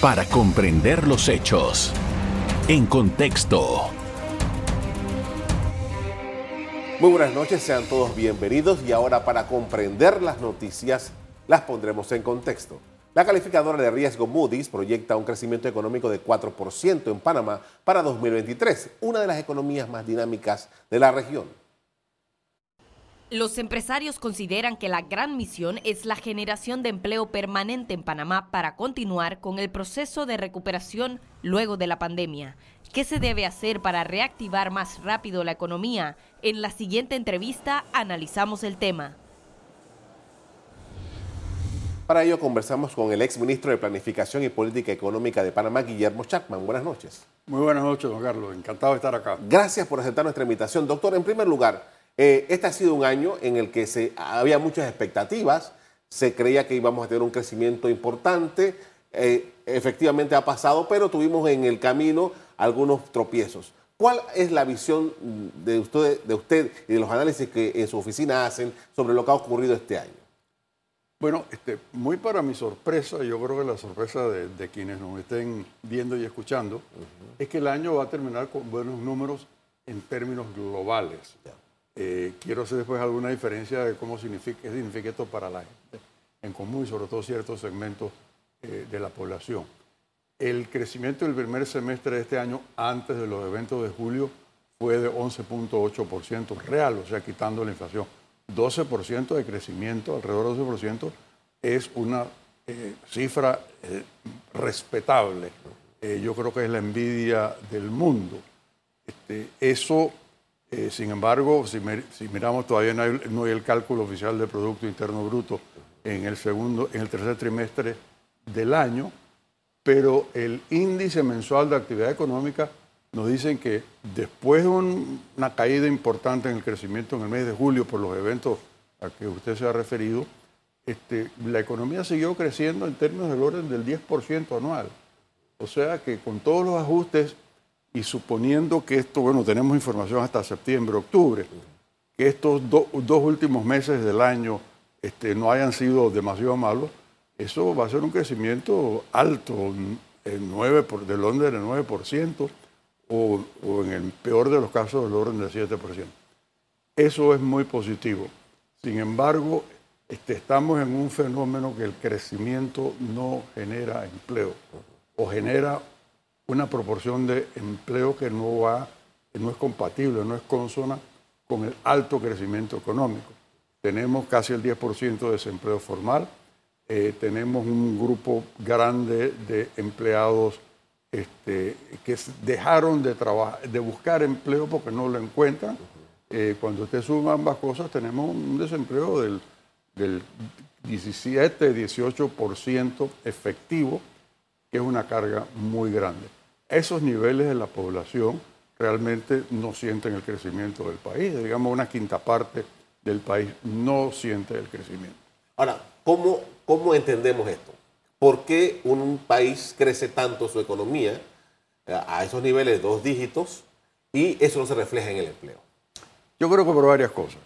para comprender los hechos. En contexto. Muy buenas noches, sean todos bienvenidos y ahora para comprender las noticias las pondremos en contexto. La calificadora de riesgo Moody's proyecta un crecimiento económico de 4% en Panamá para 2023, una de las economías más dinámicas de la región. Los empresarios consideran que la gran misión es la generación de empleo permanente en Panamá para continuar con el proceso de recuperación luego de la pandemia. ¿Qué se debe hacer para reactivar más rápido la economía? En la siguiente entrevista analizamos el tema. Para ello conversamos con el ex ministro de Planificación y Política Económica de Panamá, Guillermo Chapman. Buenas noches. Muy buenas noches, don Carlos. Encantado de estar acá. Gracias por aceptar nuestra invitación. Doctor, en primer lugar, eh, este ha sido un año en el que se, había muchas expectativas, se creía que íbamos a tener un crecimiento importante, eh, efectivamente ha pasado, pero tuvimos en el camino algunos tropiezos. ¿Cuál es la visión de usted, de usted y de los análisis que en su oficina hacen sobre lo que ha ocurrido este año? Bueno, este, muy para mi sorpresa, yo creo que la sorpresa de, quienes nos estén viendo y escuchando, es que el año va a terminar con buenos números en términos globales. Eh, quiero hacer después alguna diferencia de cómo significa, esto para la gente en común y sobre todo ciertos segmentos eh, de la población. El crecimiento del primer semestre de este año, antes de los eventos de julio, fue de 11.8% real, o sea, quitando la inflación. 12% de crecimiento, alrededor de 12%, es una eh, cifra respetable. Yo creo que es la envidia del mundo. Este, eso, sin embargo, si, miramos, todavía no hay, no hay, el cálculo oficial del Producto Interno Bruto en el, segundo, en el tercer trimestre del año, pero el índice mensual de actividad económica nos dicen que después de una caída importante en el crecimiento en el mes de julio por los eventos a que usted se ha referido, este, la economía siguió creciendo en términos del orden del 10% anual. O sea que con todos los ajustes y suponiendo que esto, bueno, tenemos información hasta septiembre, octubre, que estos dos últimos meses del año este, no hayan sido demasiado malos, eso va a ser un crecimiento alto, el 9 por, del orden del 9% o, en el peor de los casos del orden del 7%. Eso es muy positivo. Sin embargo, este, estamos en un fenómeno que el crecimiento no genera empleo o genera una proporción de empleo que no va, no es compatible, no es consona con el alto crecimiento económico. Tenemos casi el 10% de desempleo formal, eh, tenemos un grupo grande de empleados este, que dejaron de, de buscar empleo porque no lo encuentran. Eh, cuando usted suma ambas cosas, tenemos un desempleo del, del 17-18% efectivo, que es una carga muy grande. Esos niveles de la población realmente no sienten el crecimiento del país. Digamos, una quinta parte del país no siente el crecimiento. Ahora, ¿cómo, cómo entendemos esto? ¿Por qué un país crece tanto su economía eh, a esos niveles dos dígitos y eso no se refleja en el empleo? Yo creo que por varias cosas.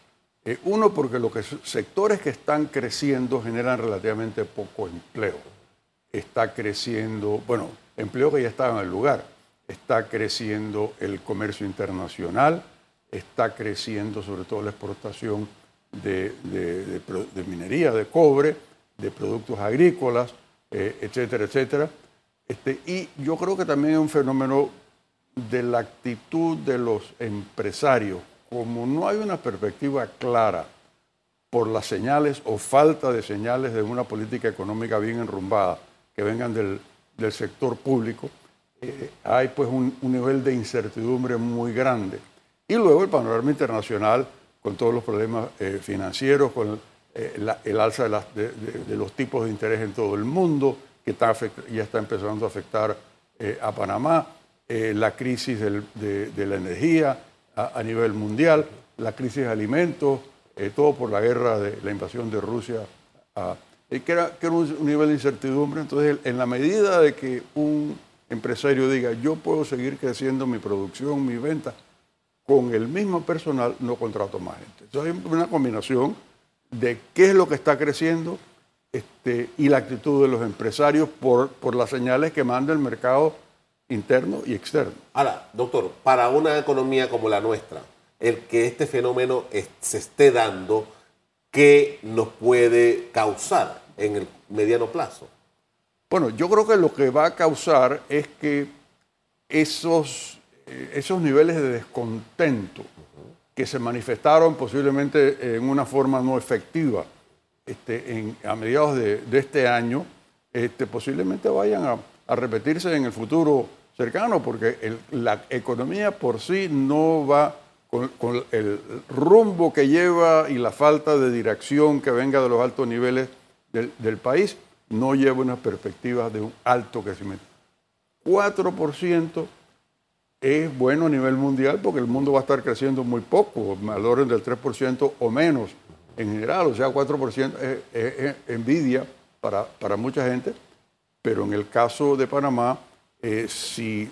Eh, uno, porque los sectores que están creciendo generan relativamente poco empleo. Está creciendo, bueno, empleo que ya estaba en el lugar. Está creciendo el comercio internacional, está creciendo sobre todo la exportación de minería, de cobre, de productos agrícolas, eh, etcétera, etcétera. Este, y yo creo que también es un fenómeno de la actitud de los empresarios. Como no hay una perspectiva clara por las señales o falta de señales de una política económica bien enrumbada que vengan del, sector público, eh, hay pues un, nivel de incertidumbre muy grande. Y luego el panorama internacional con todos los problemas eh, financieros, con eh, el alza de, los tipos de interés en todo el mundo, que está ya está empezando a afectar a Panamá, la crisis de, la energía a, nivel mundial, la crisis de alimentos, todo por la guerra de la invasión de Rusia, que, era, que, era, un nivel de incertidumbre. Entonces, en la medida de que un empresario diga, yo puedo seguir creciendo mi producción, mi venta, con el mismo personal no contrato más gente. Entonces hay una combinación de qué es lo que está creciendo este, y la actitud de los empresarios por, por las señales que manda el mercado interno y externo. Ahora, doctor, para una economía como la nuestra, el que este fenómeno se esté dando, ¿qué nos puede causar en el mediano plazo? Bueno, yo creo que lo que va a causar es que esos, eh, esos niveles de descontento que se manifestaron posiblemente en una forma no efectiva este, a mediados de, este año, este, posiblemente vayan a, repetirse en el futuro cercano, porque la economía por sí no va con, el rumbo que lleva y la falta de dirección que venga de los altos niveles del, país, no lleva una perspectiva de un alto crecimiento. 4% es bueno a nivel mundial porque el mundo va a estar creciendo muy poco, al orden del 3% o menos en general, o sea, 4% es, envidia para, para, mucha gente, pero en el caso de Panamá, eh, si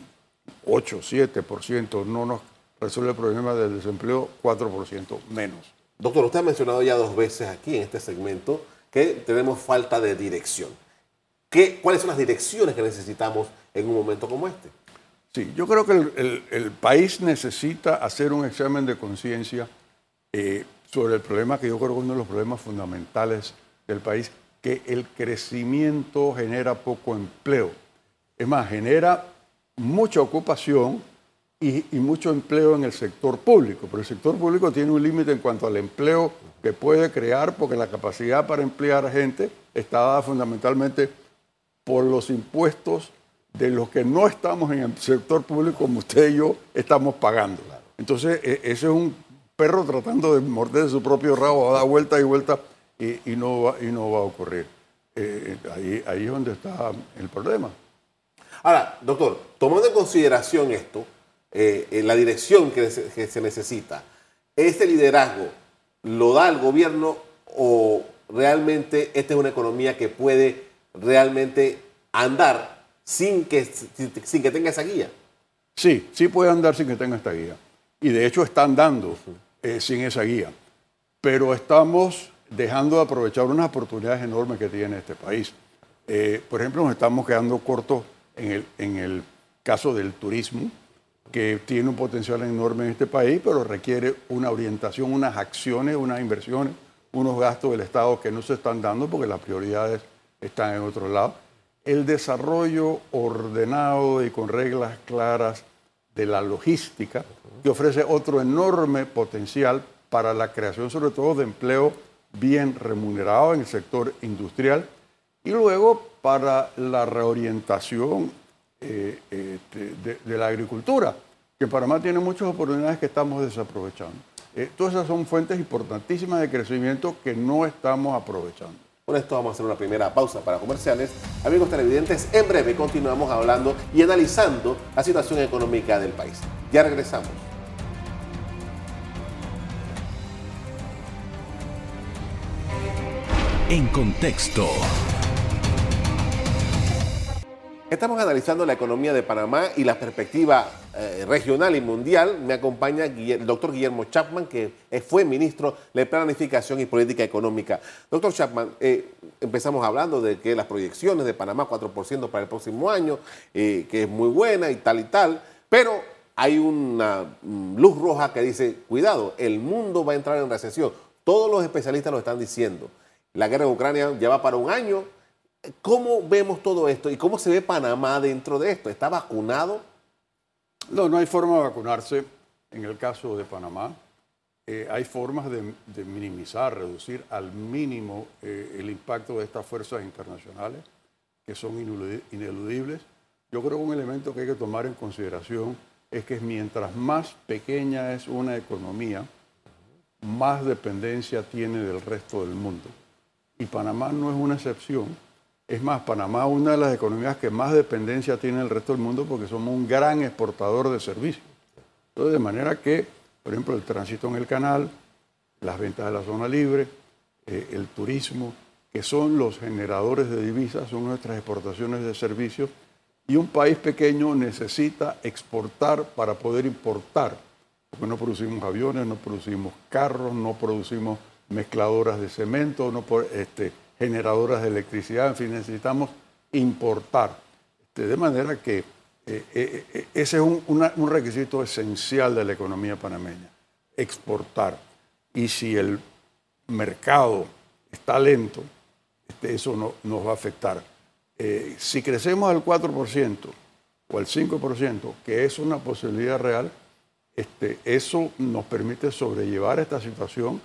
8, 7% no nos resuelve el problema del desempleo, 4% menos. Doctor, usted ha mencionado ya dos veces aquí en este segmento que tenemos falta de dirección. ¿Qué, ¿Cuáles son las direcciones que necesitamos en un momento como este? Sí, yo creo que el, país necesita hacer un examen de conciencia eh, sobre el problema que yo creo que es uno de los problemas fundamentales del país, que el crecimiento genera poco empleo. Es más, genera mucha ocupación y, y, mucho empleo en el sector público, pero el sector público tiene un límite en cuanto al empleo que puede crear, porque la capacidad para emplear gente está dada fundamentalmente por los impuestos de los que no estamos en el sector público como usted y yo estamos pagando. Entonces, e, ese es un perro tratando de morder su propio rabo, da vuelta y vuelta y, no, va, y no va a ocurrir. Eh, ahí, ahí es donde está el problema. Ahora, doctor, tomando en consideración esto, eh, la dirección que se, que se necesita, ¿este liderazgo lo da el gobierno o realmente esta es una economía que puede realmente andar sin que, sin que tenga esa guía. Sí, sí puede andar sin que tenga esta guía. Y de hecho está andando eh, sin esa guía. Pero estamos dejando de aprovechar unas oportunidades enormes que tiene este país. Eh, por ejemplo, nos estamos quedando cortos en el, en el caso del turismo, que tiene un potencial enorme en este país, pero requiere una orientación, unas acciones, unas inversiones, unos gastos del Estado que no se están dando porque las prioridades están en otro lado. El desarrollo ordenado y con reglas claras de la logística, que ofrece otro enorme potencial para la creación sobre todo de empleo bien remunerado en el sector industrial. Y luego para la reorientación eh, este, de, la agricultura, que Panamá tiene muchas oportunidades que estamos desaprovechando. Eh, todas esas son fuentes importantísimas de crecimiento que no estamos aprovechando. Con esto vamos a hacer una primera pausa para comerciales. Amigos televidentes, en breve continuamos hablando y analizando la situación económica del país. Ya regresamos. En contexto. Estamos analizando la economía de Panamá y la perspectiva eh, regional y mundial. Me acompaña el doctor Guillermo Chapman, que fue ministro de Planificación y Política Económica. Doctor Chapman, eh, empezamos hablando de que las proyecciones de Panamá 4% para el próximo año, eh, que es muy buena y tal y tal, pero hay una mm, luz roja que dice, cuidado, el mundo va a entrar en recesión. Todos los especialistas lo están diciendo. La guerra en Ucrania ya va para un año, ¿Cómo vemos todo esto y cómo se ve Panamá dentro de esto? ¿Está vacunado? No, no hay forma de vacunarse en el caso de Panamá. Eh, hay formas de, minimizar, reducir al mínimo eh, el impacto de estas fuerzas internacionales que son ineludibles. Yo creo que un elemento que hay que tomar en consideración es que mientras más pequeña es una economía, más dependencia tiene del resto del mundo. Y Panamá no es una excepción es más, Panamá es una de las economías que más dependencia tiene el resto del mundo porque somos un gran exportador de servicios. Entonces, de manera que, por ejemplo, el tránsito en el canal, las ventas de la zona libre, eh, el turismo, que son los generadores de divisas, son nuestras exportaciones de servicios, y un país pequeño necesita exportar para poder importar, porque no producimos aviones, no producimos carros, no producimos mezcladoras de cemento, no, este, generadoras de electricidad, en fin, necesitamos importar. Este, de manera que eh, eh, eh, ese es un, requisito esencial de la economía panameña, exportar. Y si el mercado está lento, este, eso no, nos va a afectar. si crecemos al 4% o al 5%, que es una posibilidad real, este, eso nos permite sobrellevar esta situación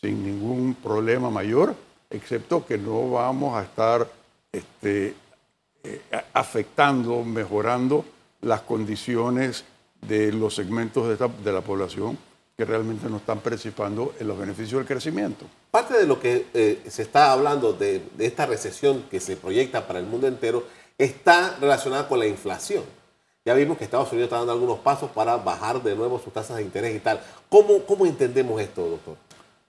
sin ningún problema mayor, excepto que no vamos a estar este, eh, afectando, mejorando las condiciones de los segmentos de, la población que realmente no están participando en los beneficios del crecimiento. Parte de lo que eh, se está hablando de, de, esta recesión que se proyecta para el mundo entero está relacionada con la inflación. Ya vimos que Estados Unidos está dando algunos pasos para bajar de nuevo sus tasas de interés y tal. ¿Cómo, cómo entendemos esto, doctor?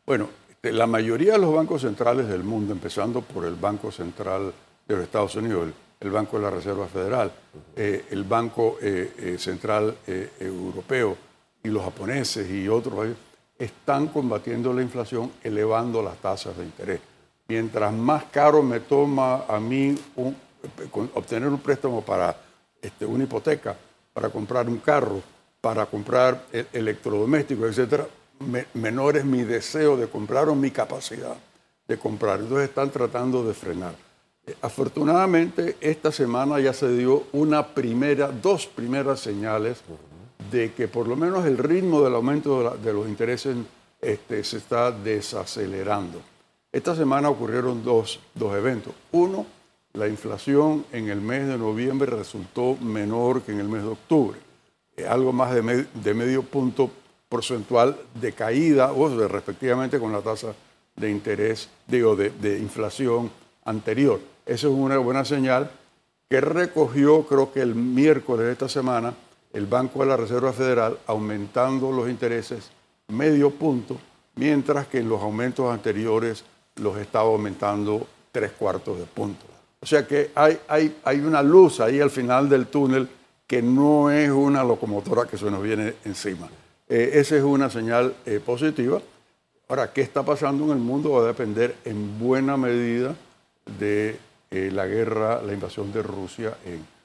Bueno, la mayoría de los bancos centrales del mundo, empezando por el Banco Central de los Estados Unidos, el, Banco de la Reserva Federal, eh, el Banco eh, eh, Central Europeo y los japoneses y otros están combatiendo la inflación elevando las tasas de interés. Mientras más caro me toma a mí obtener un préstamo para este, una hipoteca para comprar un carro, para comprar electrodomésticos, etcétera, menor es mi deseo de comprar o mi capacidad de comprar. Entonces están tratando de frenar. Eh, afortunadamente, esta semana ya se dio una primera, dos primeras señales de que por lo menos el ritmo del aumento de, los intereses este, se está desacelerando. Esta semana ocurrieron dos, dos eventos. Uno, la inflación en el mes de noviembre resultó menor que en el mes de octubre, eh, algo más de, medio punto porcentual de caída, o de, respectivamente con la tasa de interés, digo, de, inflación anterior. Esa es una buena señal que recogió, creo que el miércoles de esta semana, el Banco de la Reserva Federal aumentando los intereses medio punto, mientras que en los aumentos anteriores los estaba aumentando tres cuartos de punto. O sea que hay, hay, hay una luz ahí al final del túnel que no es una locomotora que se nos viene encima. Eh, esa es una señal eh, positiva. Ahora, ¿qué está pasando en el mundo? Va a depender en buena medida de eh, la guerra, la invasión de Rusia,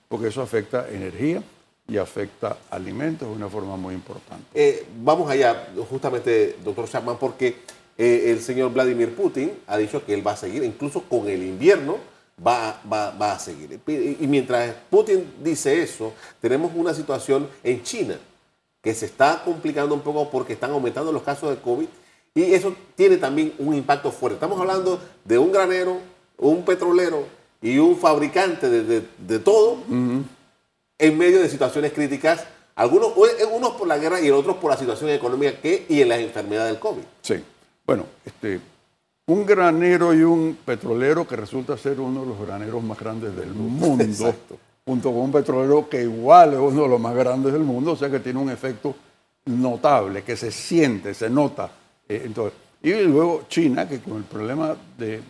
porque eso afecta energía y afecta alimentos de una forma muy importante. vamos allá, justamente, doctor Chapman, porque el señor Vladimir Putin ha dicho que él va a seguir, incluso con el invierno, va, va, a seguir. Y mientras Putin dice eso, tenemos una situación en China que se está complicando un poco porque están aumentando los casos de COVID y eso tiene también un impacto fuerte. Estamos hablando de un granero, un petrolero y un fabricante de, todo en medio de situaciones críticas, algunos unos por la guerra y otros por la situación económica que, y en la enfermedad del COVID. Sí, bueno, este, un granero y un petrolero que resulta ser uno de los graneros más grandes del mundo, junto con un petrolero que igual es uno de los más grandes del mundo, o sea que tiene un efecto notable, que se siente, se nota. Eh, entonces, y luego China, que con el problema de,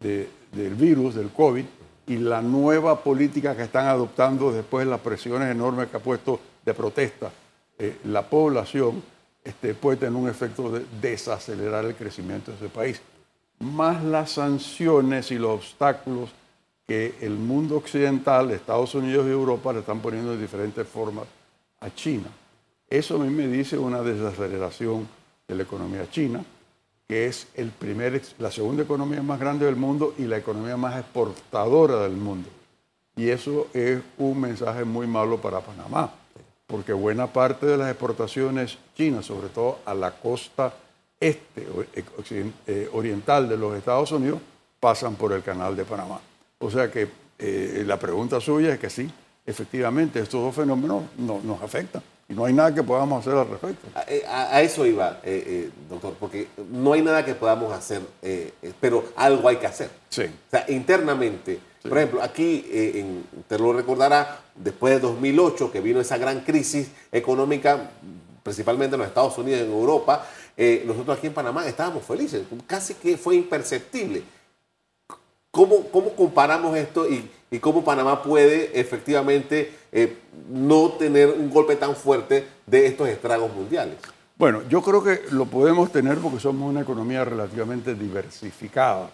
del virus, del COVID, y la nueva política que están adoptando después de las presiones enormes que ha puesto de protesta eh, la población, este, puede tener un efecto de desacelerar el crecimiento de ese país más las sanciones y los obstáculos que el mundo occidental, Estados Unidos y Europa le están poniendo de diferentes formas a China. Eso a mí me dice una desaceleración de la economía china, que es la segunda economía más grande del mundo y la economía más exportadora del mundo. Y eso es un mensaje muy malo para Panamá, porque buena parte de las exportaciones chinas, sobre todo a la costa este eh, oriental de los Estados Unidos pasan por el canal de Panamá. O sea que eh, la pregunta suya es que sí, efectivamente estos dos fenómenos nos afectan y no hay nada que podamos hacer al respecto. A, eh, eso iba, doctor, porque no hay nada que podamos hacer, pero algo hay que hacer. Sí. O sea, internamente, por ejemplo, aquí, te lo recordará, después de 2008, que vino esa gran crisis económica, principalmente en los Estados Unidos y en Europa, eh, nosotros aquí en Panamá estábamos felices, casi que fue imperceptible. ¿Cómo, cómo comparamos esto y, y, cómo Panamá puede efectivamente eh, no tener un golpe tan fuerte de estos estragos mundiales? Bueno, yo creo que lo podemos tener porque somos una economía relativamente diversificada.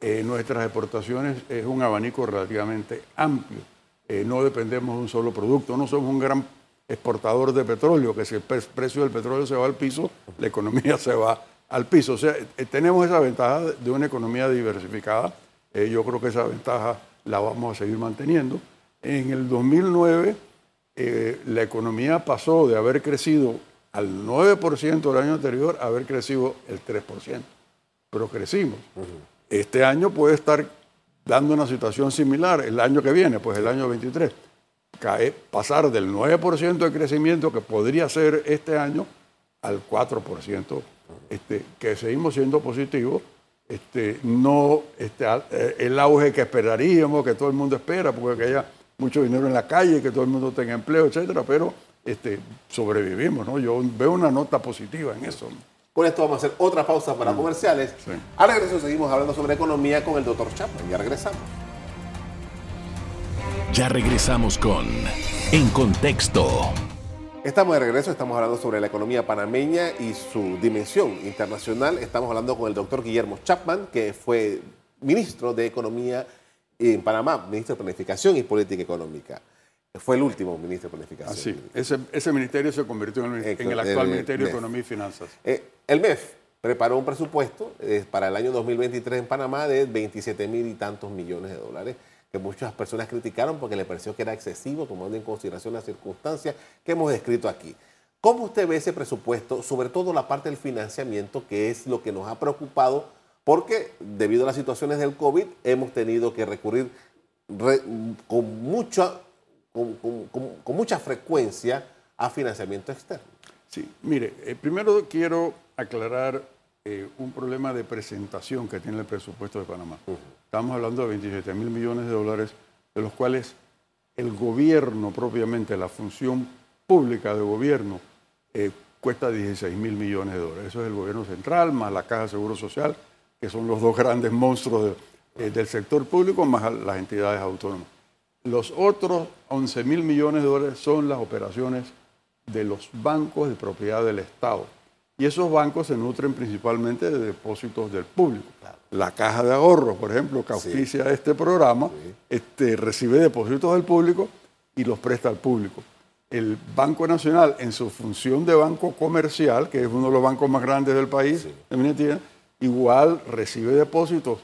eh, nuestras exportaciones es un abanico relativamente amplio. Eh, no dependemos de un solo producto, no somos un gran exportador de petróleo, que si el precio del petróleo se va al piso, la economía se va al piso. O sea, eh, tenemos esa ventaja de una economía diversificada. Yo creo que esa ventaja la vamos a seguir manteniendo. En el 2009, la economía pasó de haber crecido al 9% del año anterior a haber crecido el 3%. Pero crecimos. Este año puede estar dando una situación similar el año que viene, pues el año 23. Cae, pasar del 9% de crecimiento que podría ser este año al 4%, este, que seguimos siendo positivos, este, no este, eh, el auge que esperaríamos, que todo el mundo espera, porque haya mucho dinero en la calle, que todo el mundo tenga empleo, etcétera, pero este, sobrevivimos, ¿no? Yo veo una nota positiva en eso. Con esto vamos a hacer otra pausa para mm. comerciales. Sí. Al regreso seguimos hablando sobre economía con el doctor Chapman. Ya regresamos. Ya regresamos con En Contexto. Estamos de regreso, estamos hablando sobre la economía panameña y su dimensión internacional. Estamos hablando con el doctor Guillermo Chapman, que fue ministro de Economía en Panamá, ministro de Planificación y Política Económica. Fue el último ministro de Planificación. sí, ese, ese, ministerio se convirtió en el, actual Ministerio de Economía y Finanzas. Eh, el MEF preparó un presupuesto eh, para el año 2023 en Panamá de 27 mil y tantos millones de dólares, que muchas personas criticaron porque le pareció que era excesivo, tomando en consideración las circunstancias que hemos descrito aquí. ¿Cómo usted ve ese presupuesto, sobre todo la parte del financiamiento, que es lo que nos ha preocupado? Porque debido a las situaciones del COVID hemos tenido que recurrir con mucha con, mucha frecuencia a financiamiento externo. Sí, mire, eh, primero quiero aclarar eh, un problema de presentación que tiene el presupuesto de Panamá. Estamos hablando de 27 mil millones de dólares, de los cuales el gobierno propiamente, la función pública de gobierno, eh, cuesta 16 mil millones de dólares. Eso es el gobierno central, más la Caja de Seguro Social, que son los dos grandes monstruos del sector público, más las entidades autónomas. Los otros 11 mil millones de dólares son las operaciones de los bancos de propiedad del Estado. Y esos bancos se nutren principalmente de depósitos del público. La caja de ahorros, por ejemplo, que auspicia este programa, este, recibe depósitos del público y los presta al público. El Banco Nacional, en su función de banco comercial, que es uno de los bancos más grandes del país, igual recibe depósitos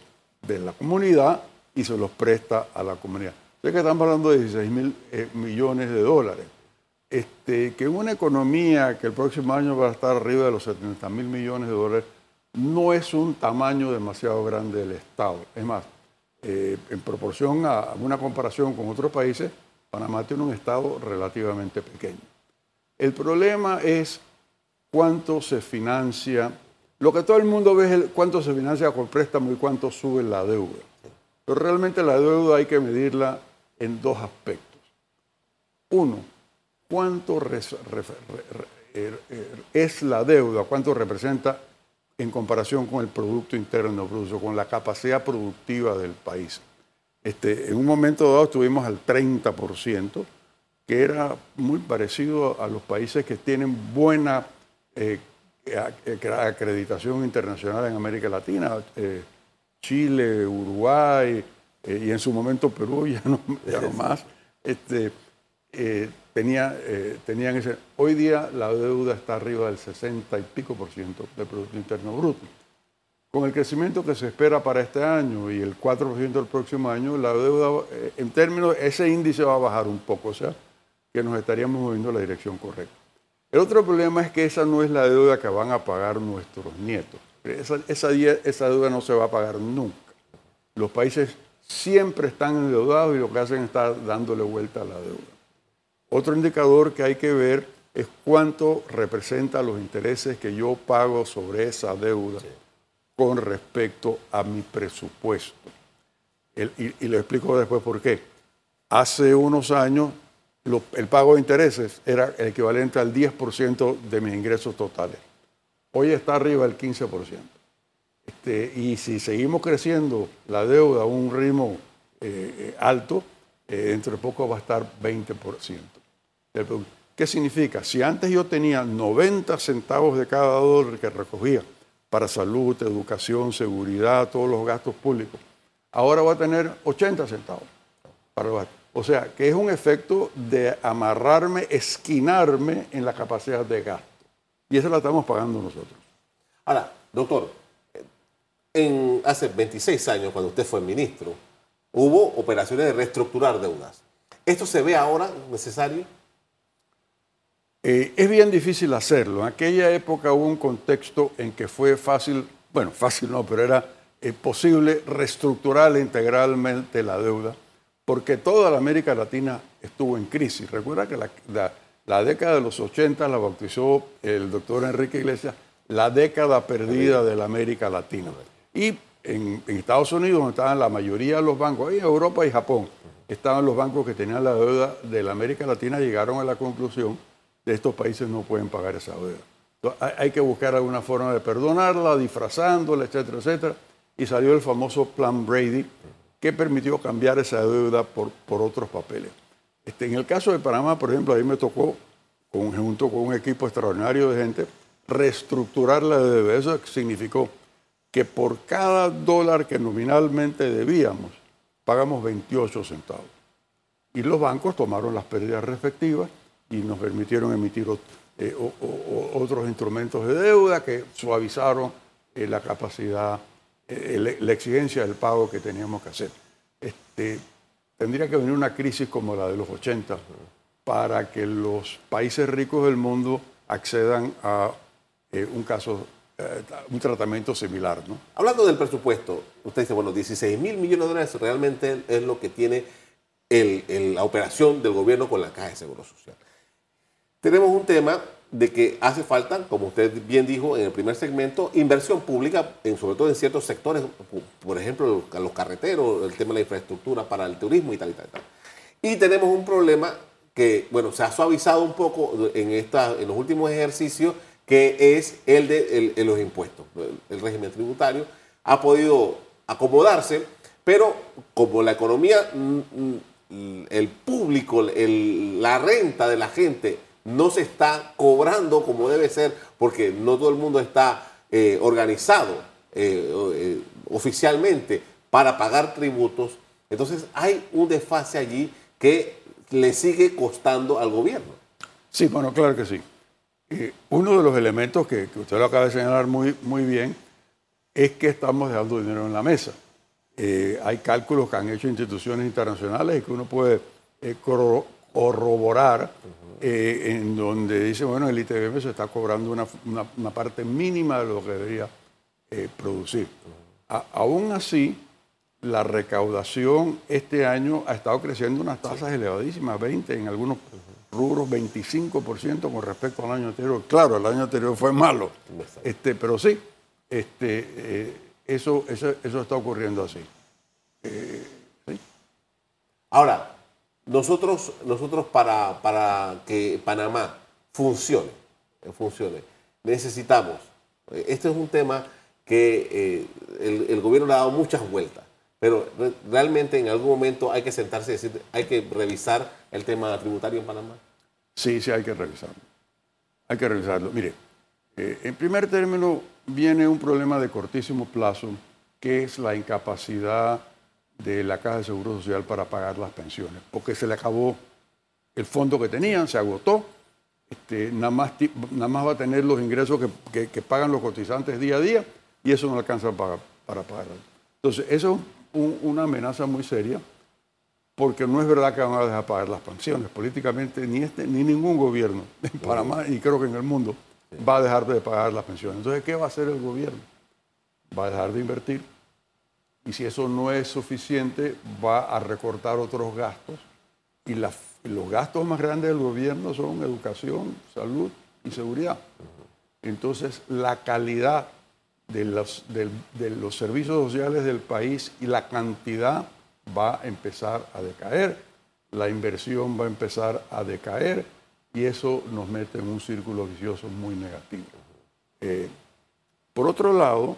de la comunidad y se los presta a la comunidad. Sé que estamos hablando de 16 mil eh, millones de dólares. Este, que una economía que el próximo año va a estar arriba de los 70 mil millones de dólares no es un tamaño demasiado grande del Estado. Es más, eh, en proporción a una comparación con otros países, Panamá tiene un Estado relativamente pequeño. El problema es cuánto se financia, lo que todo el mundo ve es cuánto se financia con préstamo y cuánto sube la deuda. Pero realmente la deuda hay que medirla en dos aspectos. Uno, ¿cuánto er, er, es la deuda? ¿Cuánto representa en comparación con el Producto Interno Bruto, con la capacidad productiva del país? Este, en un momento dado estuvimos al 30%, que era muy parecido a los países que tienen buena eh, acreditación internacional en América Latina, eh, Chile, Uruguay, eh, y en su momento Perú ya no, más, este, eh, tenía, eh, tenían ese... Hoy día la deuda está arriba del 60 y pico por ciento del Producto Interno Bruto. Con el crecimiento que se espera para este año y el 4% del próximo año, la deuda, en términos, ese índice va a bajar un poco, o sea, que nos estaríamos moviendo en la dirección correcta. El otro problema es que esa no es la deuda que van a pagar nuestros nietos. Esa, esa, esa deuda no se va a pagar nunca. Los países siempre están endeudados y lo que hacen es estar dándole vuelta a la deuda. Otro indicador que hay que ver es cuánto representa los intereses que yo pago sobre esa deuda con respecto a mi presupuesto. y, le explico después por qué. Hace unos años el pago de intereses era el equivalente al 10% de mis ingresos totales. Hoy está arriba del 15%. Este, y si seguimos creciendo la deuda a un ritmo eh, eh, alto, eh, dentro de poco va a estar 20%. ¿Qué significa? Si antes yo tenía 90 centavos de cada dólar que recogía para salud, educación, seguridad, todos los gastos públicos, ahora va a tener 80 centavos para el gasto. O sea, que es un efecto de amarrarme, esquinarme en la capacidad de gasto. Y eso la estamos pagando nosotros. Ahora, doctor, en, hace 26 años, cuando usted fue ministro, hubo operaciones de reestructurar deudas. ¿Esto se ve ahora necesario? Eh, es bien difícil hacerlo. En aquella época hubo un contexto en que fue fácil, bueno, fácil no, pero era eh, posible reestructurar integralmente la deuda, porque toda la América Latina estuvo en crisis. Recuerda que la, década de los 80 la bautizó el doctor Enrique Iglesias la década perdida de la América Latina. Y en, Estados Unidos, donde estaban la mayoría de los bancos, en Europa y Japón, estaban los bancos que tenían la deuda de la América Latina, llegaron a la conclusión de estos países no pueden pagar esa deuda. hay que buscar alguna forma de perdonarla, disfrazándola, etcétera, etcétera. Y salió el famoso Plan Brady, que permitió cambiar esa deuda por, por otros papeles. Este, en el caso de Panamá, por ejemplo, a mí me tocó, junto con un equipo extraordinario de gente, reestructurar la deuda. Eso significó que por cada dólar que nominalmente debíamos, pagamos 28 centavos. Y los bancos tomaron las pérdidas respectivas y nos permitieron emitir eh, otros instrumentos de deuda que suavizaron eh, la capacidad, eh, la exigencia del pago que teníamos que hacer. Este, tendría que venir una crisis como la de los 80 para que los países ricos del mundo accedan a un caso un tratamiento similar. ¿no? Hablando del presupuesto, usted dice, bueno, 16 mil millones de dólares realmente es lo que tiene la operación del gobierno con la Caja de Seguro Social. Tenemos un tema de que hace falta, como usted bien dijo en el primer segmento, inversión pública, en, sobre todo en ciertos sectores, por ejemplo, los carreteros, el tema de la infraestructura para el turismo y tal y tal. Y, tal. y tenemos un problema que, bueno, se ha suavizado un poco en, esta, en los últimos ejercicios, que es el de los impuestos. El, régimen tributario ha podido acomodarse, pero como la economía, mm, mm, el público, la renta de la gente no se está cobrando como debe ser, porque no todo el mundo está eh, organizado eh, eh, oficialmente para pagar tributos, entonces hay un desfase allí que le sigue costando al gobierno. Sí, bueno, claro que sí uno de los elementos que, usted lo acaba de señalar muy, muy bien es que estamos dejando dinero en la mesa. Hay cálculos que han hecho instituciones internacionales y que uno puede eh, corroborar eh, en donde dice, bueno, el ITBM se está cobrando una, parte mínima de lo que debería producir. aún así, la recaudación este año ha estado creciendo unas tasas elevadísimas, 20 en algunos rubros 25% con respecto al año anterior. Claro, el año anterior fue malo, este, pero sí, este, eh, eso, eso, está ocurriendo así. Eh, Ahora, nosotros, nosotros para, para que Panamá funcione, funcione, necesitamos, este es un tema que eh, el, gobierno le ha dado muchas vueltas, pero realmente en algún momento hay que sentarse y decir, hay que revisar el tema tributario en Panamá. Sí, sí, hay que revisarlo. Hay que revisarlo. Mire, eh, en primer término viene un problema de cortísimo plazo, que es la incapacidad de la Caja de Seguro Social para pagar las pensiones, porque se le acabó el fondo que tenían, se agotó, este, nada, más, nada más va a tener los ingresos que, pagan los cotizantes día a día y eso no alcanza para, para pagar. Entonces, eso es una amenaza muy seria porque no es verdad que van a dejar pagar las pensiones. Políticamente ni este ni ningún gobierno en Panamá y creo que en el mundo va a dejar de pagar las pensiones. Entonces, ¿qué va a hacer el gobierno? Va a dejar de invertir y si eso no es suficiente, va a recortar otros gastos y los gastos más grandes del gobierno son educación, salud y seguridad. Entonces, la calidad de los, de los servicios sociales del país y la cantidad va a empezar a decaer, la inversión va a empezar a decaer y eso nos mete en un círculo vicioso muy negativo. Eh, por otro lado,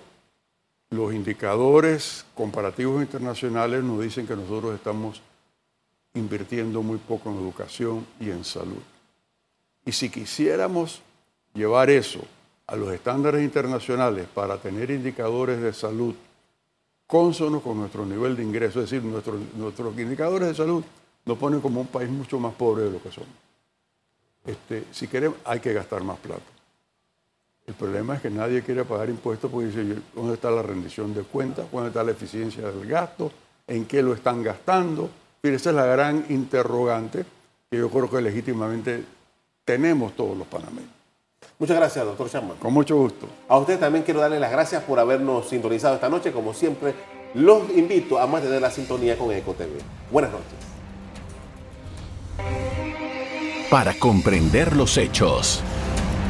los indicadores comparativos internacionales nos dicen que nosotros estamos invirtiendo muy poco en educación y en salud. Y si quisiéramos llevar eso a los estándares internacionales para tener indicadores de salud cónsonos con nuestro nivel de ingreso, es decir, nuestro- nuestros indicadores de salud nos ponen como un país mucho más pobre de lo que somos. Este, si queremos, hay que gastar más plata. El problema es que nadie quiere pagar impuestos porque dice, "Yo, ¿dónde está la rendición de cuentas? ¿Dónde está la eficiencia del gasto? ¿En qué lo están gastando? Mire, esa es la gran interrogante que yo creo que legítimamente tenemos todos los panameños. Muchas gracias, doctor Chapman. Con mucho gusto. A usted también quiero darle las gracias por habernos sintonizado esta noche. Como siempre, los invito a mantener la sintonía con EcoTV. Buenas noches. Para comprender los hechos.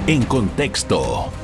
En contexto.